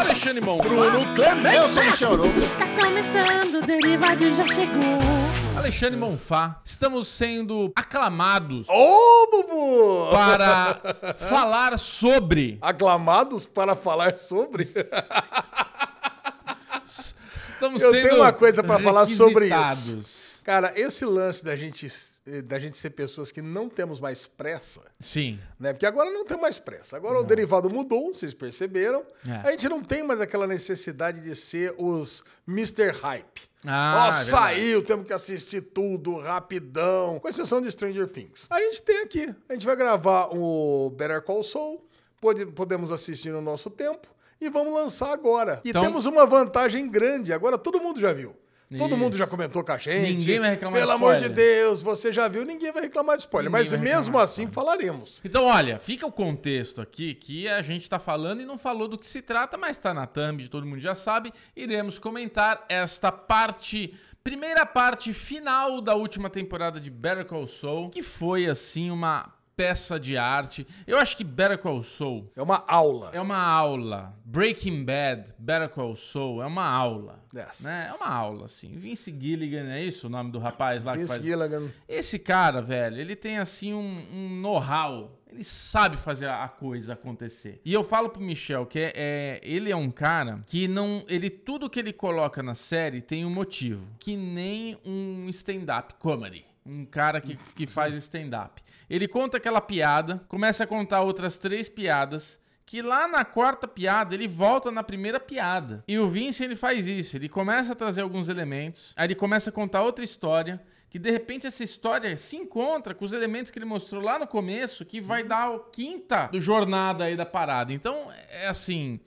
Alexandre Mon. Bruno Clemente. Eu sou o Michel Arouca. Está começando, o Derivado já chegou. Alexandre Monfá. Estamos sendo aclamados Ô, Bubu! para falar sobre. Aclamados para falar sobre. Estamos Eu sendo tenho uma coisa pra falar sobre isso. Cara, esse lance da gente, da gente ser pessoas que não temos mais pressa, Sim. né? Porque agora não tem mais pressa. Agora o derivado mudou, vocês perceberam. É. A gente não tem mais aquela necessidade de ser os Mr. Hype. Ah, Ó, é saiu, temos que assistir tudo rapidão. Com exceção de Stranger Things. A gente tem aqui. A gente vai gravar o Better Call Saul. Pode- podemos assistir no nosso tempo. E vamos lançar agora. E Então- temos uma vantagem grande. Agora todo mundo já viu. Todo mundo já comentou com a gente. Ninguém vai reclamar de Pelo amor de. Deus, você já viu, ninguém vai reclamar de spoiler. Ninguém Mas mesmo de assim falaremos. Então, olha, fica o contexto aqui que a gente tá falando e não falou do que se trata, mas tá na thumb, todo mundo já sabe. Iremos comentar esta parte, primeira parte final da última temporada de Better Call Saul, que foi assim uma peça de arte. Eu acho que Better Call Saul É uma aula. é uma aula. Breaking Bad, Better Call Saul é uma aula. Yes. Né? É uma aula, assim. Vince Gilligan, é isso o nome do rapaz lá que Vince faz... Gilligan. Esse cara, velho, ele tem assim um, um know-how. Ele sabe fazer a a coisa acontecer. E eu falo pro Michel que é, é- ele é um cara que não. Ele tudo que ele coloca na série tem um motivo. Que nem um stand-up comedy. Um cara que, que faz stand-up. Ele conta aquela piada, começa a contar outras três piadas. Que lá na quarta piada ele volta na primeira piada. E o Vince ele faz isso. Ele começa a trazer alguns elementos. Aí ele começa a contar outra história que de repente essa história se encontra com os elementos que ele mostrou lá no começo, que vai dar o quinta do jornada aí da parada. Então, é assim,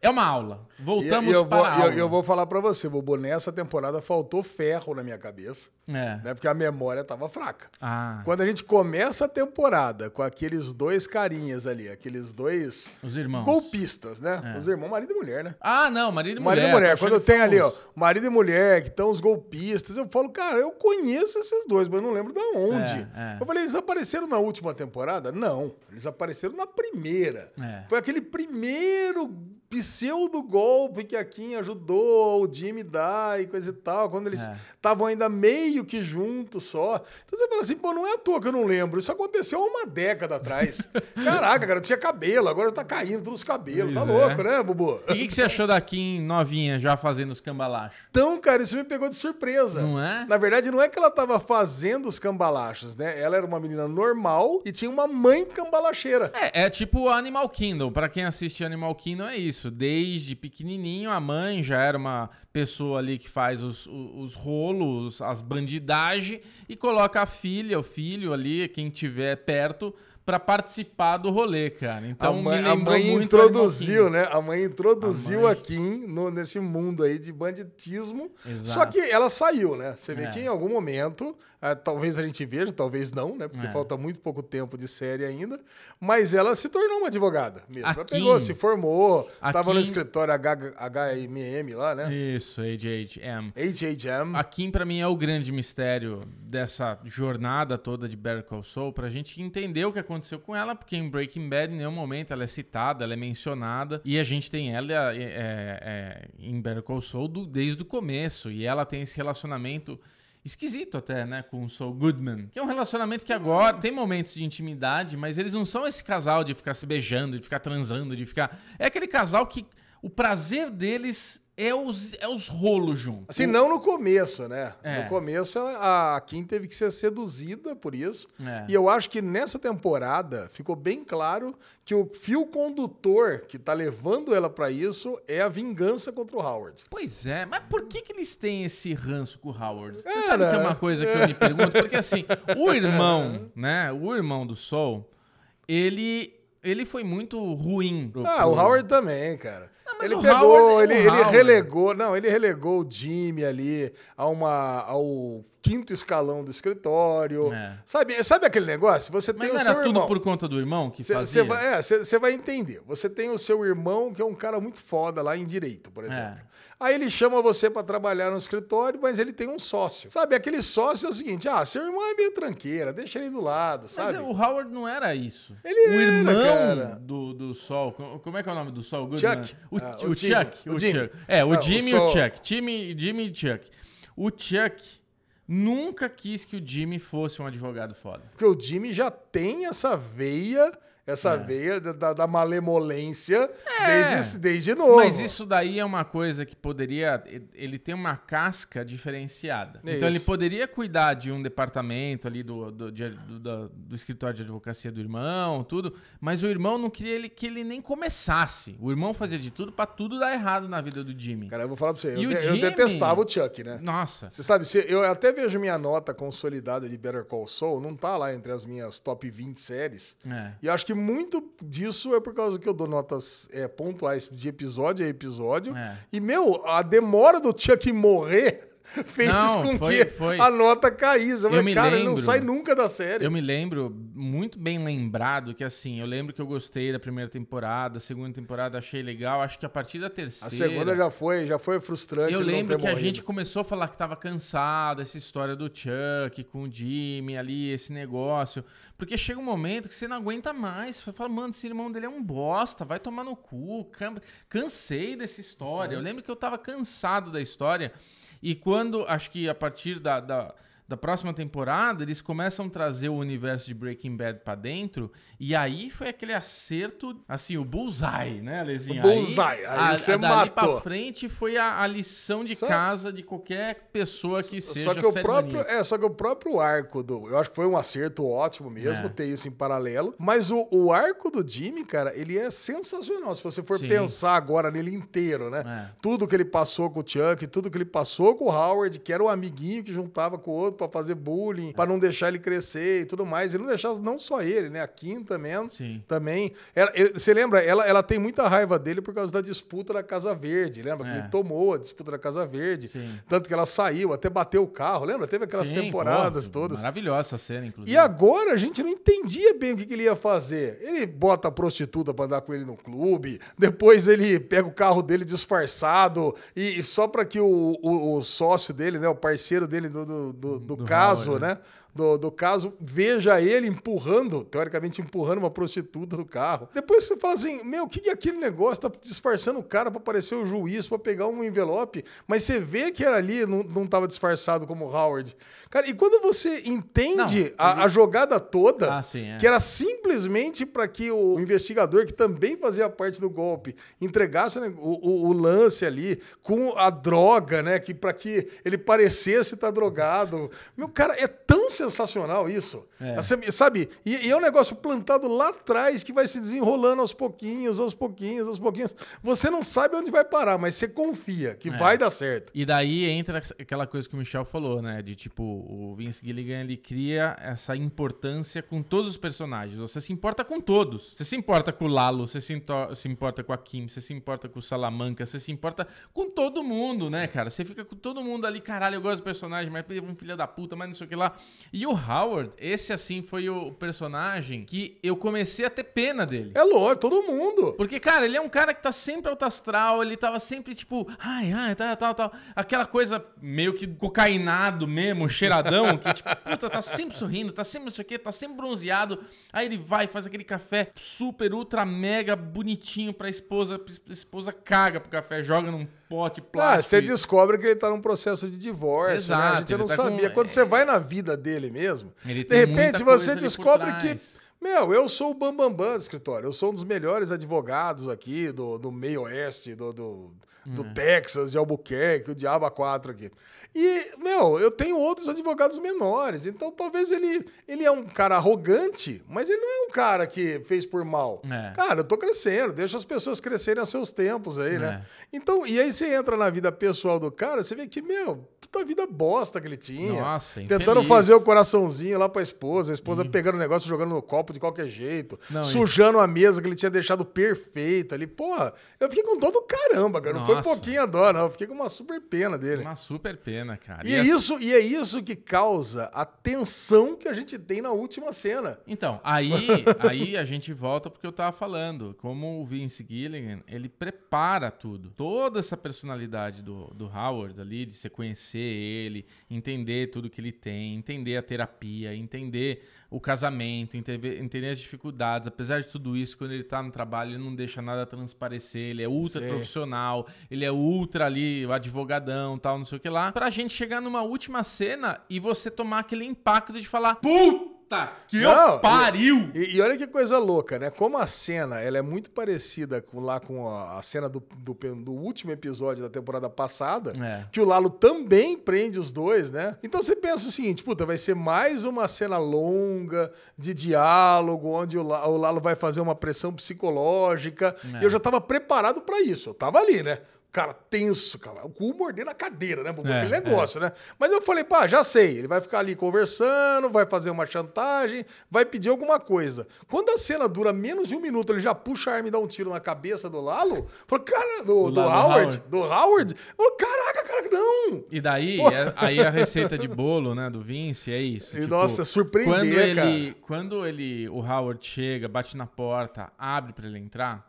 é uma aula. Voltamos E- eu para vou, a eu- aula. eu vou falar pra você, Bobo, nessa temporada faltou ferro na minha cabeça, É. né? Porque a memória tava fraca. Ah, Quando a gente começa a temporada com aqueles dois carinhas ali, aqueles dois os irmãos. golpistas, né? É. Os irmãos, marido e mulher, né? Ah, não, marido e mulher. Marido e mulher. tô Quando tem ali, ó, marido e mulher, que estão os golpistas, eu falo, cara, eu conheço esses dois, mas eu não lembro de onde. É, é. Eu falei, eles apareceram na última temporada? Não, eles apareceram na primeira. É. Foi aquele primeiro pseudo golpe que a Kim ajudou o Jimmy dar e coisa e tal, quando eles É. estavam ainda meio que juntos só. Então você fala assim, pô, não é à toa que eu não lembro. Isso aconteceu há uma década atrás. Caraca, cara, tinha cabelo, agora tá caindo todos os cabelos. Tá Pois é. louco, né, Bubu? E o que, que você achou da Kim novinha já fazendo os cambalachos? Então, cara, isso me pegou de surpresa. Não é? Na verdade, não é que ela tava fazendo os cambalachos, né? Ela era uma menina normal e tinha uma mãe cambalacheira. É, é tipo Animal Kingdom. Pra quem assiste Animal Kingdom é isso. Desde pequenininho, a mãe já era uma pessoa ali que faz os, os, os rolos, as bandidagens e coloca a filha, o filho ali, quem tiver perto, pra participar do rolê, cara. Então a mãe, a mãe introduziu, né? A mãe introduziu A a, mãe. Kim no- nesse mundo aí de banditismo. Exato. Só que ela saiu, né? Você vê É. que em algum momento, ah, talvez a gente veja, talvez não, né? Porque É. falta muito pouco tempo de série ainda. Mas ela se tornou uma advogada mesmo. A ela Kim- pegou, se formou, a tava no Kim- escritório HMM lá, né? Isso, HHM. HHM. A Kim, pra mim, é o grande mistério dessa jornada toda de Better Call Saul, pra gente entender o que aconteceu com ela, porque em Breaking Bad, em nenhum momento, ela é citada, ela é mencionada, e a gente tem ela é, é, é, em Better Call Saul do- desde o começo, e ela tem esse relacionamento esquisito até, né, com o Saul Goodman, que é um relacionamento que agora tem momentos de intimidade, mas eles não são esse casal de ficar se beijando, de ficar transando, de ficar... É aquele casal que o prazer deles é os, é os rolos juntos. Assim, não no começo, né? É. No começo, a Kim teve que ser seduzida por isso. É. E eu acho que nessa temporada ficou bem claro que o fio condutor que tá levando ela pra isso é a vingança contra o Howard. Pois é, mas por que, que eles têm esse ranço com o Howard? Você Cara, sabe que é uma coisa que eu me pergunto? Porque assim, o irmão, né? O irmão do Sol, ele, ele foi muito ruim. Pro, Ah, pro- o Howard também, cara. Não, mas ele o pegou, Howard é ele, ele relegou, não, ele relegou o Jimmy ali a uma, ao quinto escalão do escritório. É. Sabe, sabe aquele negócio? Você Mas tem o era seu tudo irmão. por conta do irmão que Você fazia? vai, é, cê- cê vai entender. Você tem o seu irmão, que é um cara muito foda lá em direito, por exemplo. É. Aí ele chama você pra trabalhar no escritório, mas ele tem um sócio. Sabe, aquele sócio é o seguinte: ah, seu irmão é meio tranqueira, deixa ele do lado, Mas sabe? é, o Howard não era isso. Ele o era, irmão cara. do, do Sol, co- como é que é o nome do Sol? Goodman? Chuck. O, Ah, o o. Chuck. O O. Chuck. É, o o Jimmy e o. Chuck. Jimmy, Jimmy e Chuck. O Chuck nunca quis que o Jimmy fosse um advogado foda. Porque o Jimmy já tem essa veia, essa É. veia da- da, malemolência desde, desde novo. Mas isso daí é uma coisa que poderia. Ele tem uma casca diferenciada. É então ele poderia cuidar de um departamento ali do, do, de- do- da- do escritório de advocacia do irmão, tudo. Mas o irmão não queria ele, que ele nem começasse. O irmão fazia de tudo pra tudo dar errado na vida do Jimmy. Cara, eu vou falar pra você, eu, de- eu Jimmy? detestava o Chuck, né? Nossa. Você sabe, se eu até vejo minha nota consolidada de Better Call Saul, não tá lá entre as minhas top 20 séries. É. E acho que muito disso é por causa que eu dou notas é, pontuais de episódio a episódio. É. E, meu, a demora do Chuck morrer fez Não, com foi- que foi. a nota caísse. Eu, Eu falei, me cara, ele não lembro. sai nunca da série. Eu me lembro, muito bem lembrado, que assim, eu lembro que eu gostei da primeira temporada, a segunda temporada achei legal, acho que a partir da A terceira... segunda já foi, já foi frustrante. Eu lembro que a morrido. gente começou a falar que tava cansado, essa história do Chuck com o Jimmy ali, esse negócio. Porque chega um momento que você não aguenta mais. Você fala, mano, esse irmão dele é um bosta, vai tomar no cu. can- Cansei dessa história. É. Eu lembro que eu tava cansado da história. E quando, acho que a partir da. da da próxima temporada, eles começam a trazer o universo de Breaking Bad pra dentro, e aí foi aquele acerto, assim, o bullseye, né, Alezinha? O bullseye, aí você dali matou. pra frente foi a, a lição de Sabe- casa de qualquer pessoa que seja Só que o próprio, é, só que o próprio arco do, eu acho que foi um acerto ótimo mesmo É. ter isso em paralelo, mas o, o arco do Jimmy, cara, ele é sensacional se você for Sim. pensar agora nele inteiro, né? É. Tudo que ele passou com o Chuck, tudo que ele passou com o Howard, que era o amiguinho que juntava com o outro pra fazer bullying, pra não deixar ele crescer e tudo mais. Ele não deixava não só ele, né? A Kim também. Sim. Também. Ela- você lembra? Ela, ela tem muita raiva dele por causa da disputa da Casa Verde. Lembra? Que É. ele tomou a disputa da Casa Verde. Sim. Tanto que ela saiu, até bateu o carro. Lembra? Teve aquelas Sim, temporadas pô, todas. Maravilhosa essa cena, inclusive. E agora a gente não entendia bem o que, que ele ia fazer. Ele bota a prostituta pra andar com ele no clube, depois ele pega o carro dele disfarçado e, e só pra que o, o- o sócio dele, né, o parceiro dele do, do, do- do Do caso, né? Do, do caso, veja ele empurrando, teoricamente empurrando uma prostituta no carro. Depois você fala assim: meu, o que, que é aquele negócio? Tá disfarçando o cara pra parecer o juiz, pra pegar um envelope, mas você vê que era ali, não, não tava disfarçado como o Howard. Cara, e quando você entende Não, a, a jogada toda, Ah, sim, é. que era simplesmente para que o investigador, que também fazia parte do golpe, entregasse né, o, o- o lance ali com a droga, né? Que para que ele parecesse estar drogado. Meu cara, é tão sensacional isso. É. Sabe? E, e é um negócio plantado lá atrás que vai se desenrolando aos pouquinhos, aos pouquinhos, aos pouquinhos. Você não sabe onde vai parar, mas você confia que É. vai dar certo. E daí entra aquela coisa que o Michel falou, né? De tipo, o Vince Gilligan ele cria essa importância com todos os personagens. Você se importa com todos. Você se importa com o Lalo, você se, se importa com a Kim, você se importa com o Salamanca, você se importa com todo mundo, né, cara? Você fica com todo mundo ali, caralho, eu gosto do personagem, mas é um filho da puta, mas não sei o que lá. E o Howard, esse assim foi o personagem que eu comecei a ter pena dele. É lógico, todo mundo. Porque, cara, ele é um cara que tá sempre alto astral, ele tava sempre, tipo, ai, ai, tal, tal, tal. Aquela coisa meio que cocainado mesmo, cheiradão, que, tipo, puta, tá sempre sorrindo, tá sempre não sei o quê, tá sempre bronzeado. Aí ele vai, faz aquele café super, ultra, mega bonitinho pra esposa, a esposa caga pro café, joga num pote Ah, plástico. você e- descobre que ele tá num processo de divórcio, né? A Exato, gente não tá sabia. com- Quando você é. vai na vida dele mesmo, de repente você descobre que, meu, eu sou o Bambambam Bam Bam do escritório. Eu sou um dos melhores advogados aqui do, do meio oeste, do, do, do Uhum. Texas, de Albuquerque, o Diabo a 4 aqui. E, meu, eu tenho outros advogados menores. Então talvez ele, ele é um cara arrogante, mas ele não é um cara que fez por mal. É. Cara, eu tô crescendo, deixa as pessoas crescerem a seus tempos aí, né? É. Então, e aí você entra na vida pessoal do cara, você vê que, meu, puta vida bosta que ele tinha. Nossa, Tentando infeliz. fazer o coraçãozinho lá pra esposa, a esposa pegando o negócio, jogando no copo, de qualquer jeito, Não, sujando a mesa que ele tinha deixado perfeita ali. Porra, eu fiquei com dó do caramba, cara. Não foi Nossa. pouquinho a dó, não. Eu fiquei com uma super pena dele. Uma super pena, cara. E é, assim- isso, e é isso que causa a tensão que a gente tem na última cena. Então, aí, aí a gente volta porque eu tava falando. Como o Vince Gilligan, ele prepara tudo. Toda essa personalidade do, do Howard ali, de você conhecer ele, entender tudo que ele tem, entender a terapia, entender o casamento, entender, entender as dificuldades. Apesar de tudo isso, quando ele tá no trabalho, ele não deixa nada transparecer. Ele é ultra Sim. profissional, ele é ultra ali, o advogadão tal, não sei o que lá. Pra gente chegar numa última cena e você tomar aquele impacto de falar: Puta que Não, eu pariu! E, e olha que coisa louca, né? Como a cena ela é muito parecida com, lá com a, a cena do, do, do último episódio da temporada passada, É. que o Lalo também prende os dois, né? Então você pensa o seguinte, puta, vai ser mais uma cena longa de diálogo, onde o, o Lalo vai fazer uma pressão psicológica. É. E eu já tava preparado pra isso. Eu tava ali, né? Cara, tenso, cara. O cu mordendo a cadeira, né? Por É, aquele negócio, né? Mas eu falei, pá, já sei. Ele vai ficar ali conversando, vai fazer uma chantagem, vai pedir alguma coisa. Quando a cena dura menos de um minuto, ele já puxa a arma e dá um tiro na cabeça do Lalo. Falei, cara, do, do Lalo Howard, do Howard. Eu falei, caraca, cara, não! E daí, é- aí a receita de bolo, né, do Vince é isso. E, nossa, surpreender, quando ele, cara. quando ele, o Howard chega, bate na porta, abre pra ele entrar,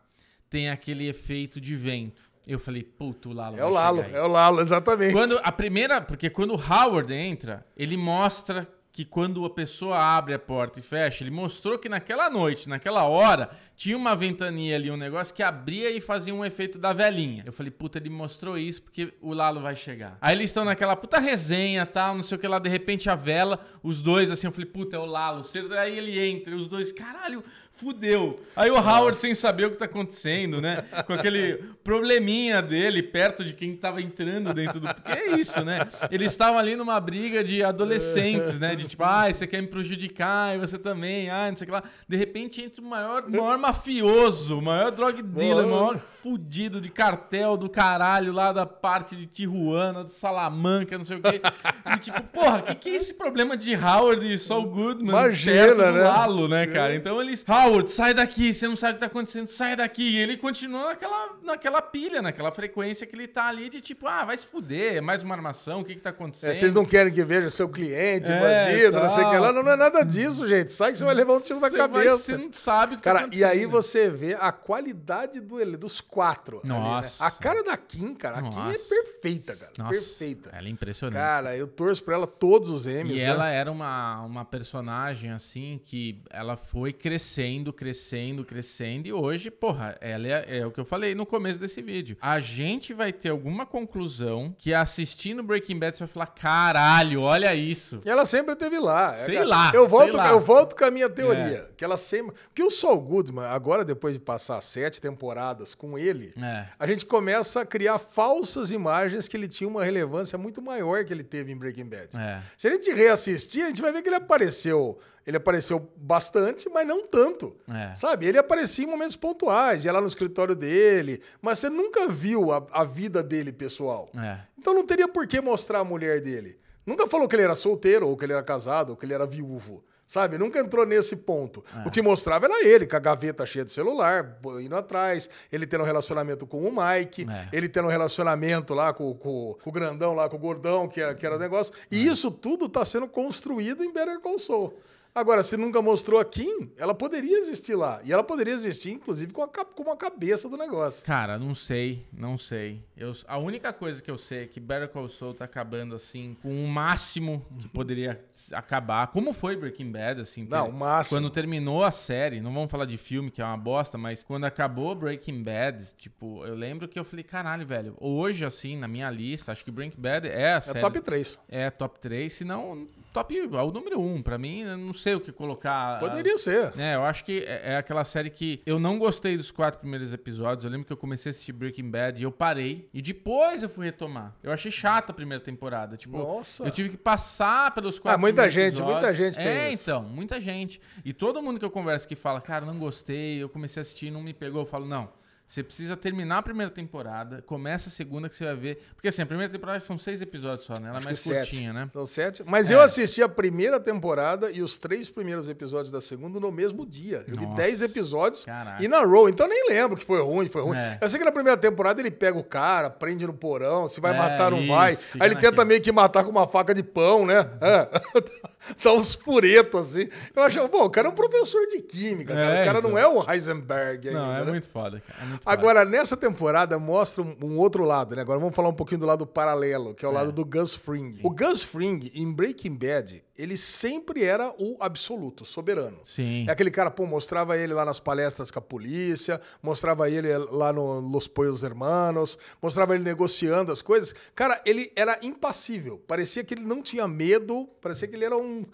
tem aquele efeito de vento. Eu falei, puto, o Lalo É o Lalo, é o Lalo, exatamente. Quando a primeira, porque quando o Howard entra, ele mostra que quando a pessoa abre a porta e fecha, ele mostrou que naquela noite, naquela hora, tinha uma ventania ali, um negócio que abria e fazia um efeito da velhinha. Eu falei, puta, ele mostrou isso porque o Lalo vai chegar. Aí eles estão naquela puta resenha, tal, não sei o que lá, de repente a vela, os dois assim, eu falei, puta, é o Lalo. Cedo, Aí ele entra, os dois, caralho, fudeu. Aí o Howard sem saber o que tá acontecendo, né? Com aquele probleminha dele perto de quem tava entrando dentro do. Porque é isso, né? Eles estavam ali numa briga de adolescentes, né? De tipo, ah, você quer me prejudicar, e você também, ah, não sei o que lá. De repente entra o maior, maior mafioso, o maior drug dealer, o maior fudido de cartel do caralho lá da parte de Tijuana, do Salamanca, não sei o quê. E tipo, porra, que que é esse problema de Howard e Saul Goodman Imagina, perto do né? Lalo, né, cara? Então eles, Howard, sai daqui, você não sabe o que tá acontecendo, sai daqui. E ele continua naquela, naquela pilha, naquela frequência que ele tá ali de tipo, ah, vai se fuder, é mais uma armação, o que que tá acontecendo? É, vocês não querem que veja seu cliente, É, bandido, não sei o que lá. Não, não é nada disso, gente. Sai que você vai levar um tiro na vai- cabeça. Você não sabe o que tá Cara, e aí acontecendo. você vê a qualidade do, ele- dos quatro. ali, né? Nossa. A cara da Kim, cara. A Kim é Nossa. perfeita, cara. Nossa, perfeita. Ela é impressionante. Cara, eu torço pra ela todos os M's, E né? ela era uma, uma personagem, assim, que ela foi crescendo, crescendo, crescendo. E hoje, porra, ela é, é o que eu falei no começo desse vídeo. A gente vai ter alguma conclusão que assistindo Breaking Bad você vai falar: caralho, olha isso. E ela sempre esteve lá. É, Sei cara, lá, Eu volto, lá. eu volto com a minha teoria. É. Que ela sempre. Porque o Saul Goodman, agora depois de passar sete temporadas com ele, É. a gente começa a criar falsas imagens que ele tinha uma relevância muito maior que ele teve em Breaking Bad. É. Se a gente reassistir, a gente vai ver que ele apareceu. Ele apareceu bastante, mas não tanto. É. Sabe? Ele aparecia em momentos pontuais, ia lá no escritório dele, mas você nunca viu a, a vida dele pessoal. É. Então não teria por que mostrar a mulher dele. Nunca falou que ele era solteiro, ou que ele era casado, ou que ele era viúvo. Sabe? Nunca entrou nesse ponto. É. O que mostrava era ele, com a gaveta cheia de celular, indo atrás, ele tendo um relacionamento com o Mike, É. ele tendo um relacionamento lá com, com- com o grandão, lá com o gordão, que era, que era o negócio. É. E isso tudo tá sendo construído em Better Call Saul. Agora, se nunca mostrou a Kim, ela poderia existir lá. E ela poderia existir, inclusive, com a, com a cabeça do negócio. Cara, não sei, não sei. Eu, a única coisa que eu sei é que Better Call Saul tá acabando assim com o máximo que poderia acabar. Como foi Breaking Bad, assim? Não, o máximo. Quando terminou a série, não vamos falar de filme, que é uma bosta, mas quando acabou Breaking Bad, tipo, eu lembro que eu falei, caralho, velho, hoje, assim, na minha lista, acho que Breaking Bad é a É série... top 3. É top 3, se não top, é o número 1. Pra mim, eu não sei o que colocar. Poderia ser. É, eu acho que é é aquela série que eu não gostei dos quatro primeiros episódios. Eu lembro que eu comecei a assistir Breaking Bad e eu parei. E depois eu fui retomar. Eu achei chata a primeira temporada. Tipo, Nossa. eu tive que passar pelos quatro Ah, muita gente, episódios. muita gente tem É, isso. então, muita gente. E todo mundo que eu converso que fala, cara, não gostei, eu comecei a assistir e não me pegou, eu falo, não. Você precisa terminar a primeira temporada, começa a segunda que você vai ver. Porque assim, a primeira temporada são seis episódios só, né? Ela é mais que sete. curtinha, né? São sete. Mas É. eu assisti a primeira temporada e os três primeiros episódios da segunda no mesmo dia. Eu vi Nossa. dez episódios Caraca. e na row. Então eu nem lembro que foi ruim, foi ruim. É. Eu sei que na primeira temporada ele pega o cara, prende no porão, se vai É, matar, não isso, vai. Aí ele tenta naquele. meio que matar com uma faca de pão, né? É. Dá uns furetos assim. Eu acho, pô, o cara é um professor de química, cara. É, o cara então. não é o Heisenberg ainda. Não, é né? muito foda, cara. É muito foda. Agora, nessa temporada, mostra um, um outro lado, né? Agora vamos falar um pouquinho do lado paralelo, que é o lado do Gus Fring. O Gus Fring, em Breaking Bad, ele sempre era o absoluto, soberano. Sim. É aquele cara, pô, mostrava ele lá nas palestras com a polícia, mostrava ele lá no Los Pollos Hermanos, mostrava ele negociando as coisas. Cara, ele era impassível. Parecia que ele não tinha medo, parecia que ele era um.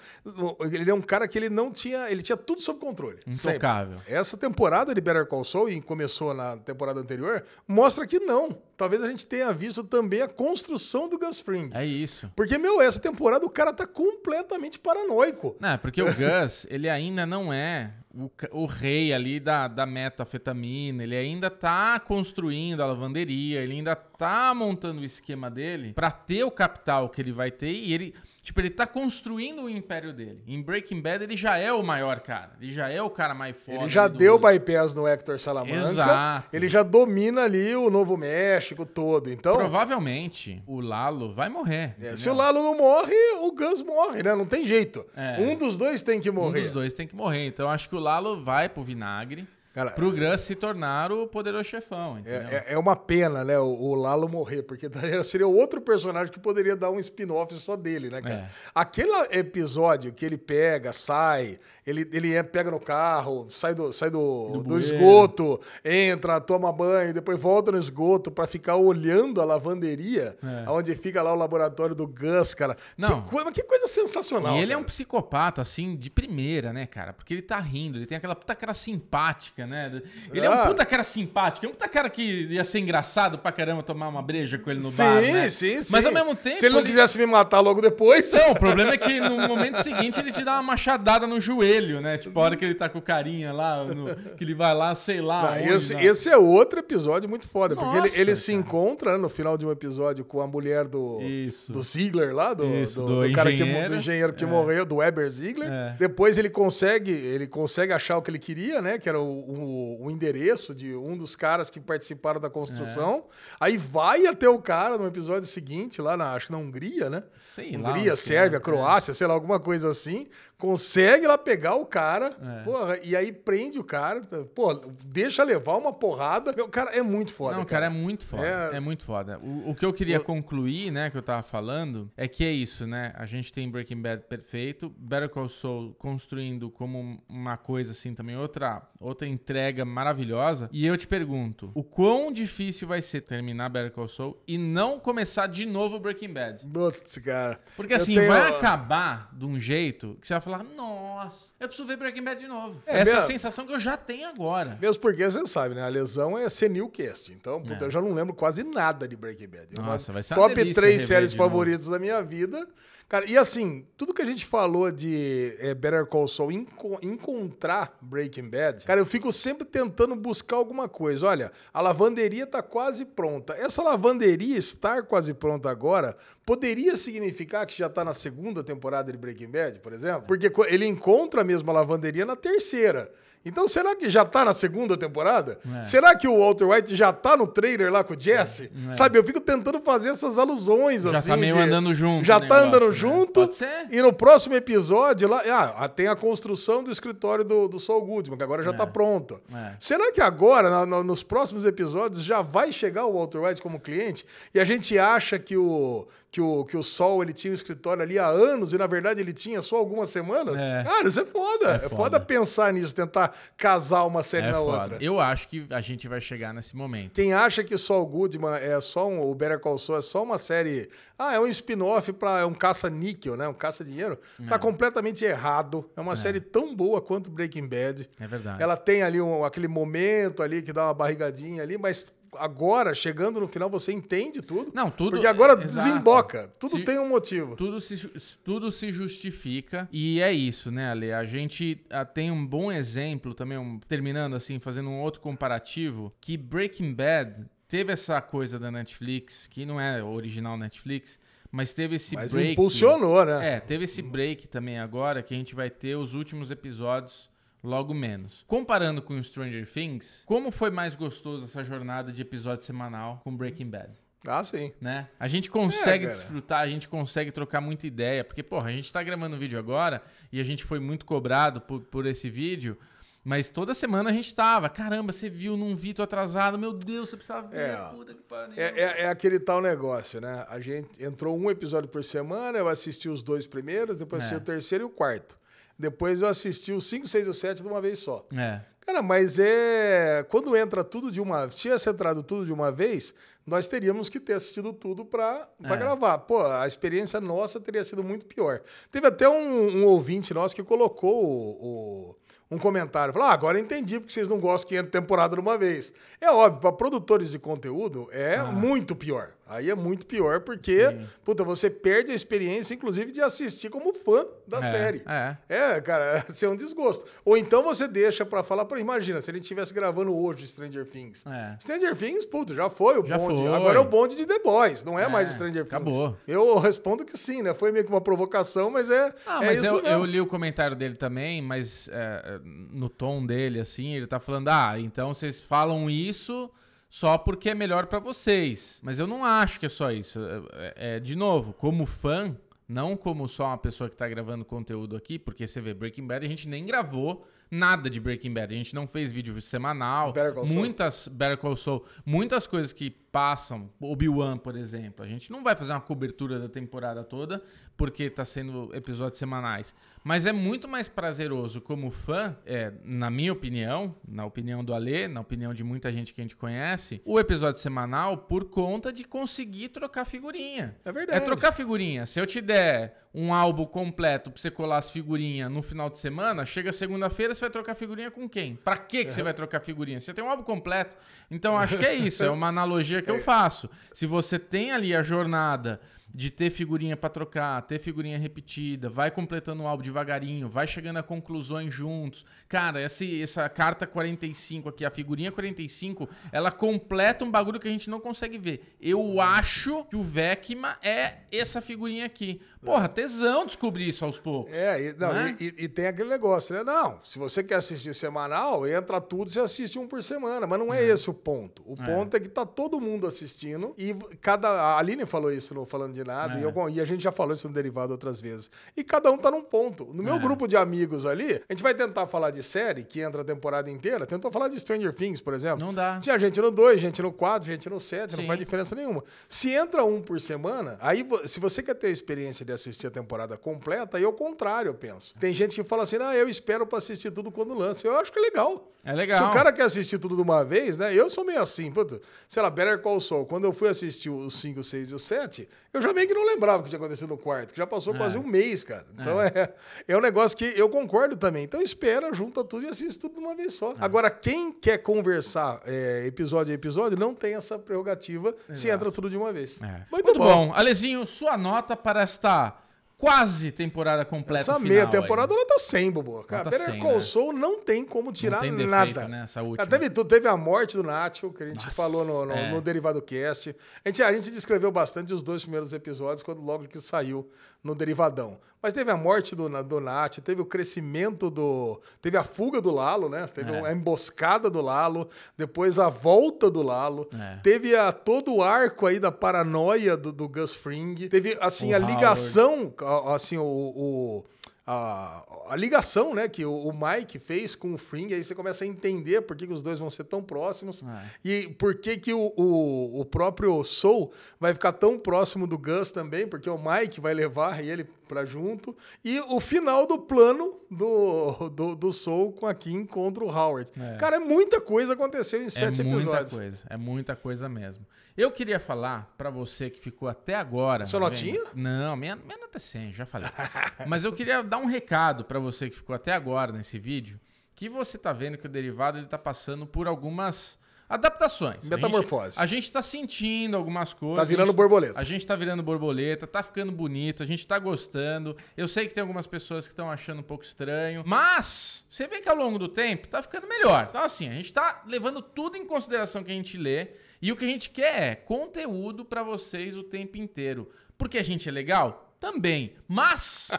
Ele é um cara que ele não tinha. Ele tinha tudo sob controle. sempre. Intocável. Essa temporada de Better Call Saul, e começou na temporada anterior, mostra que não. Talvez a gente tenha visto também a construção do Gus Fring. É isso. Porque, meu, essa temporada o cara tá completamente paranoico. Não, é porque o Gus, ele ainda não é o, o rei ali da, da metafetamina, ele ainda tá construindo a lavanderia, ele ainda tá montando o esquema dele pra ter o capital que ele vai ter e ele, tipo, ele tá construindo o império dele. Em Breaking Bad ele já é o maior cara, ele já é o cara mais foda. Ele já deu mundo. bypass no Hector Salamanca. Exato. Ele já domina ali o Novo México todo. Então, Provavelmente o Lalo vai morrer. é, se o Lalo não morre, o Gus morre, né? Não tem jeito. É. Um dos dois tem que Um morrer. dos dois tem que morrer. Então acho que o Lalo vai pro vinagre. Cara, Pro Gus se tornar o poderoso chefão? É, é- é uma pena, né, o, o Lalo morrer, porque seria outro personagem que poderia dar um spin-off só dele, né, cara? É. Aquele episódio que ele pega, sai, ele, ele é- pega no carro, sai do, sai do, Do do, esgoto, entra, toma banho, depois volta no esgoto pra ficar olhando a lavanderia, É. onde fica lá o laboratório do Gus, cara. Não. Que, que coisa sensacional. E ele é um cara. psicopata, assim, de primeira, né, cara? Porque ele tá rindo, ele tem aquela puta cara simpática, né? Ele é Ah. um puta cara simpático, é um puta cara que ia ser engraçado pra caramba tomar uma breja com ele no sim, bar, né? sim, sim. Mas ao mesmo tempo... Se ele não quisesse me matar logo depois. Não, o problema é que no momento seguinte ele te dá uma machadada no joelho, né? Tipo, a hora que ele tá com o carinha lá, no- que ele vai lá, sei lá. Não, onde, esse, né? esse é outro episódio muito foda, porque ele, Nossa, ele se encontra né, no final de um episódio com a mulher do, Isso. do Ziegler lá, do, Isso, do, do do cara que, do engenheiro que É. morreu, do Weber Ziegler. É. Depois ele consegue, ele consegue achar o que ele queria, né? Que era o, o- o endereço de um dos caras que participaram da construção. É. Aí vai até o cara no episódio seguinte, lá na, acho que na Hungria, né? Sei lá Hungria, onde que Sérvia, é. Croácia, sei lá, alguma coisa assim. Consegue lá pegar o cara, É. porra, e aí prende o cara, pô, deixa levar uma porrada. Meu, cara, é muito foda. Não, cara, é muito foda. É- É, muito foda. O, o que eu queria O- concluir, né, que eu tava falando, é que é isso, né? A gente tem Breaking Bad perfeito, Better Call Saul construindo como uma coisa assim também, outra, outra entrega maravilhosa. E eu te pergunto, o quão difícil vai ser terminar Better Call Saul e não começar de novo Breaking Bad? Putz, cara. Porque assim, tenho- vai acabar de um jeito que você vai falar, nossa, eu preciso ver Breaking Bad de novo. É Essa é a sensação que eu já tenho agora. Mesmo porque você sabe, né? A lesão é senil cast. Então, puta, É. eu já não lembro quase nada de Breaking Bad. Nossa, vai ser Top delícia três rever séries de novo. favoritas da minha vida. Cara, e assim, tudo que a gente falou de é, Better Call Saul enco- encontrar Breaking Bad, cara, eu fico sempre tentando buscar alguma coisa. Olha, a lavanderia tá quase pronta. Essa lavanderia estar quase pronta agora poderia significar que já tá na segunda temporada de Breaking Bad, por exemplo? Porque ele encontra a lavanderia na terceira. Então, será que já tá na segunda temporada? É. Será que o Walter White já tá no trailer lá com o Jesse? É. Sabe, eu fico tentando fazer essas alusões Já assim. tá meio de- andando junto Já tá negócio, andando né? junto. Pode ser. E no próximo episódio lá, ah, tem a construção do escritório do, do Saul Goodman, que agora já É. tá pronto. É. Será que agora, na- na- nos próximos episódios, já vai chegar o Walter White como cliente e a gente acha que o, que o, que o Sol ele tinha um escritório ali há anos e na verdade ele tinha só algumas semanas? É. Cara, isso é foda. É É, foda. foda. pensar nisso, tentar casar uma série É na foda. outra. Eu acho que a gente vai chegar nesse momento. Quem acha que o Goodman é só um, o Better Call Saul é só uma série, ah, é um spin-off para é um caça-níquel, né, um caça-dinheiro, tá completamente errado. É uma série tão boa quanto Breaking Bad. É verdade. Ela tem ali um- aquele momento ali que dá uma barrigadinha ali, mas agora, chegando no final, você entende tudo. Não, tudo- Porque agora desemboca. Tudo Se- tem um motivo. Tudo se, tudo se justifica e é isso, né, Ale? A gente ah, tem um bom exemplo também, um- terminando assim, fazendo um outro comparativo, que Breaking Bad teve essa coisa da Netflix, que não é original Netflix, mas teve esse Mas break. impulsionou, né? É, teve esse break também agora, que a gente vai ter os últimos episódios logo menos. Comparando com o Stranger Things, como foi mais gostoso essa jornada de episódio semanal com Breaking Bad? Ah, sim. né? A gente consegue É, desfrutar, a gente consegue trocar muita ideia, porque, porra, a gente tá gravando um vídeo agora e a gente foi muito cobrado por, por esse vídeo, mas toda semana a gente tava, caramba, você viu, não vi, tô atrasado, meu Deus, você precisava ver, É. puta que pariu. É, é- é aquele tal negócio, né? A gente entrou um episódio por semana, eu assisti os dois primeiros, depois É. assisti o terceiro e o quarto. Depois eu assisti os cinco, seis e o sete de uma vez só. É, Cara, mas é. Quando entra tudo de uma. Se tivesse entrado tudo de uma vez, nós teríamos que ter assistido tudo pra, pra É. gravar. Pô, a experiência nossa teria sido muito pior. Teve até um, um ouvinte nosso que colocou o. o- um comentário, falou: ah, agora entendi porque vocês não gostam que entre temporada de uma vez. É óbvio, para produtores de conteúdo é muito pior. Aí é muito pior porque. Sim. puta, você perde a experiência, inclusive, de assistir como fã da É, série. é. É, cara, isso é um desgosto. Ou então você deixa pra falar, por imagina, se ele estivesse gravando hoje Stranger Things. É. Stranger Things, puto, já foi o Já bonde. foi. Agora é o bonde de The Boys, não é, É, mais Stranger Things. acabou. Eu respondo que sim, né? Foi meio que uma provocação, mas é, Ah, é mas eu, eu li o comentário dele também, mas é, no tom dele, assim, ele tá falando: ah, então vocês falam isso só porque é melhor pra vocês. Mas eu não acho que é só isso. É, é, de novo, como fã, não como só uma pessoa que tá gravando conteúdo aqui, porque você vê Breaking Bad, a gente nem gravou nada de Breaking Bad. A gente não fez vídeo semanal. Better muitas Better Call Saul, muitas coisas que passam, Obi-Wan, por exemplo. A gente não vai fazer uma cobertura da temporada toda, porque tá sendo episódios semanais. Mas é muito mais prazeroso como fã, é, na minha opinião, na opinião do Alê, na opinião de muita gente que a gente conhece, o episódio semanal por conta de conseguir trocar figurinha. É verdade. É trocar figurinha. Se eu te der um álbum completo pra você colar as figurinhas no final de semana, chega segunda-feira, você vai trocar figurinha com quem? Pra que que você vai trocar figurinha? Você tem um álbum completo. Então acho que é isso, é uma analogia que eu faço. Se você tem ali a jornada de ter figurinha pra trocar, ter figurinha repetida, vai completando o álbum devagarinho, vai chegando a conclusões juntos. Cara, esse, essa carta 45 aqui, a figurinha 45, ela completa um bagulho que a gente não consegue ver. Eu acho que o Vecma é essa figurinha aqui. Porra, tesão descobrir isso aos poucos. É, e, não, Né? e, e- e tem aquele negócio, né? Não, se você quer assistir semanal, entra tudo, você assiste um por semana. Mas não é, esse o ponto. O ponto é que tá todo mundo assistindo e cada. A Aline falou isso no Falando de Nada, É. e, eu- e a gente já falou isso no derivado outras vezes. E cada um tá num ponto. No meu É. grupo de amigos ali, a gente vai tentar falar de série, que entra a temporada inteira, tentou falar de Stranger Things, por exemplo. Não dá. Tinha gente no 2, gente no 4, gente no 7, não faz diferença nenhuma. Se entra um por semana, aí se você quer ter a experiência de assistir a temporada completa, aí é o contrário, eu penso. Tem gente que fala assim, ah, eu espero pra assistir tudo quando lança. Eu acho que é legal. É legal. Se o cara quer assistir tudo de uma vez, né? Eu sou meio assim, puta, sei lá, Better Call Saul. Quando eu fui assistir os 5, 6 e o 7, eu já meio que não lembrava o que tinha acontecido no quarto, que já passou quase um mês, cara. Então é. É, um negócio que eu concordo também. Então espera, junta tudo e assiste tudo de uma vez só. Agora, quem quer conversar é, episódio a episódio não tem essa prerrogativa se entra tudo de uma vez. É. Muito, Muito, bom. bom. Alezinho, sua nota para esta quase temporada completa Essa final meia aí. temporada ela tá 100, Bobo. Cara, Nota Better 100, Call né? Não tem como tirar tem defeito, nada. né, essa Cara, teve. Teve a morte do Nacho, que a gente Nossa, falou no, no, é. no Derivado Cast. A gente, a gente descreveu bastante os dois primeiros episódios, quando logo que saiu no Derivadão. Mas teve a morte do, do Nacho, teve o crescimento do... Teve a fuga do Lalo, né? Teve É. a emboscada do Lalo, depois a volta do Lalo. É. Teve a, todo o arco aí da paranoia do, do Gus Fring. Teve, assim, O a Howard. ligação, assim, o- o a, a ligação né, que o, o Mike fez com o Fring, aí você começa a entender por que, que os dois vão ser tão próximos É. e por que, que o, o, o próprio Soul vai ficar tão próximo do Gus também, porque o Mike vai levar ele pra junto. E o final do plano do, do, do Soul com a Kim contra o Howard. É. Cara, muita coisa aconteceu em É sete muita episódios. coisa, é muita coisa mesmo. Eu queria falar pra você que ficou até agora. Sua vendo- notinha? Não, minha, minha nota é 100, já falei. Mas eu queria dar um recado pra você que ficou até agora nesse vídeo, que você tá vendo que o derivado ele tá passando por algumas Adaptações. Metamorfose. A gente, tá sentindo algumas coisas. Tá virando a gente- borboleta. A gente tá virando borboleta, tá ficando bonito, a gente tá gostando. Eu sei que tem algumas pessoas que estão achando um pouco estranho, mas você vê que ao longo do tempo tá ficando melhor. Então, assim, a gente tá levando tudo em consideração que a gente lê e o que a gente quer é conteúdo pra vocês o tempo inteiro. Porque a gente é legal? Também. Mas,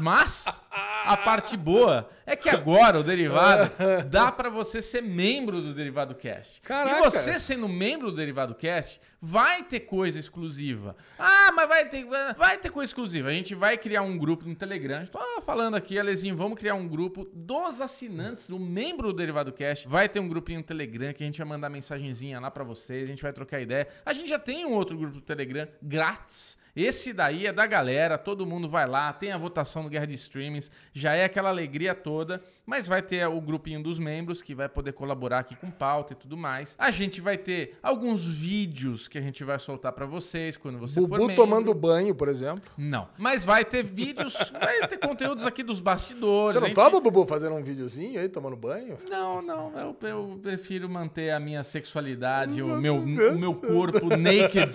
mas, a parte boa é que agora o Derivado dá pra você ser membro do Derivado Cast. Caraca. E você sendo membro do Derivado Cast, vai ter coisa exclusiva. Ah, mas vai ter, vai ter coisa exclusiva. A gente vai criar um grupo no Telegram. Estou falando aqui, Alezinho, vamos criar um grupo dos assinantes, do membro do Derivado Cast. Vai ter um grupinho no Telegram que a gente vai mandar mensagenzinha lá pra vocês, a gente vai trocar ideia. A gente já tem um outro grupo do Telegram grátis. Esse daí é da galera, todo mundo vai lá, tem a votação no Guerra de Streamings, já é aquela alegria toda, mas vai ter o grupinho dos membros que vai poder colaborar aqui com pauta e tudo mais. A gente vai ter alguns vídeos que a gente vai soltar pra vocês quando você for Bubu membro. tomando banho, por exemplo. Não, mas vai ter vídeos, vai ter conteúdos aqui dos bastidores. Você não gente- toma, Bubu, fazendo um videozinho aí, tomando banho? Não, não, eu, eu prefiro manter a minha sexualidade, o Meu o meu corpo naked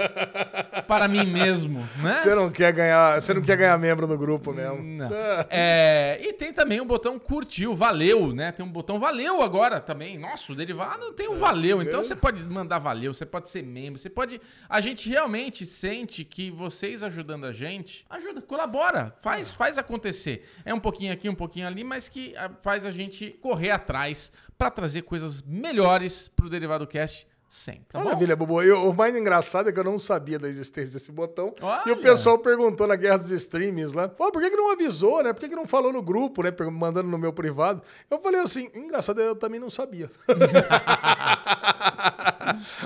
para mim mesmo, né? Você não quer ganhar, você não quer ganhar membro no grupo mesmo. Não. É, e tem também o botão curtiu, valeu, né? Tem um botão valeu agora também. Nossa, o derivado tem o valeu. Então você pode mandar valeu, você pode ser membro, você pode. A gente realmente sente que vocês ajudando a gente, ajuda, colabora, faz, faz acontecer. É um pouquinho aqui, um pouquinho ali, mas que ah, faz a gente correr atrás pra trazer coisas melhores pro Derivado Cast sempre. Tá bom? Maravilha, Bubu. E o o mais engraçado é que eu não sabia da existência desse botão. E Olha. o pessoal perguntou na Guerra dos Streamings lá, pô, por que, que não avisou, né? Por que, que não falou no grupo, né? Mandando no meu privado. Eu falei assim, engraçado, eu também não sabia.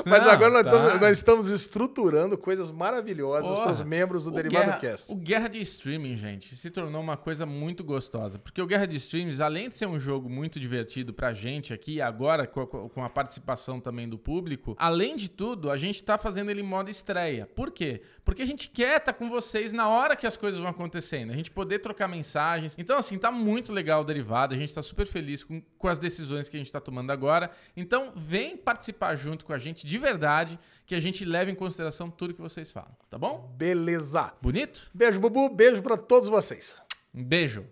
Mas Não, agora nós, tá. estamos, nós estamos estruturando coisas maravilhosas para os membros do Derivado Guerra, Cast. O Guerra de Streaming, gente, se tornou uma coisa muito gostosa. Porque o Guerra de Streams, além de ser um jogo muito divertido pra gente aqui, agora com a, a participação também do público, além de tudo, a gente tá fazendo ele em modo estreia. Por quê? Porque a gente quer estar com vocês na hora que as coisas vão acontecendo, a gente poder trocar mensagens. Então, assim, tá muito legal o derivado, a gente tá super feliz com, com as decisões que a gente tá tomando agora. Então, vem participar junto com a gente de verdade, que a gente leve em consideração tudo que vocês falam, tá bom? Beleza. Bonito? Beijo, Bubu. Beijo para todos vocês. Um beijo.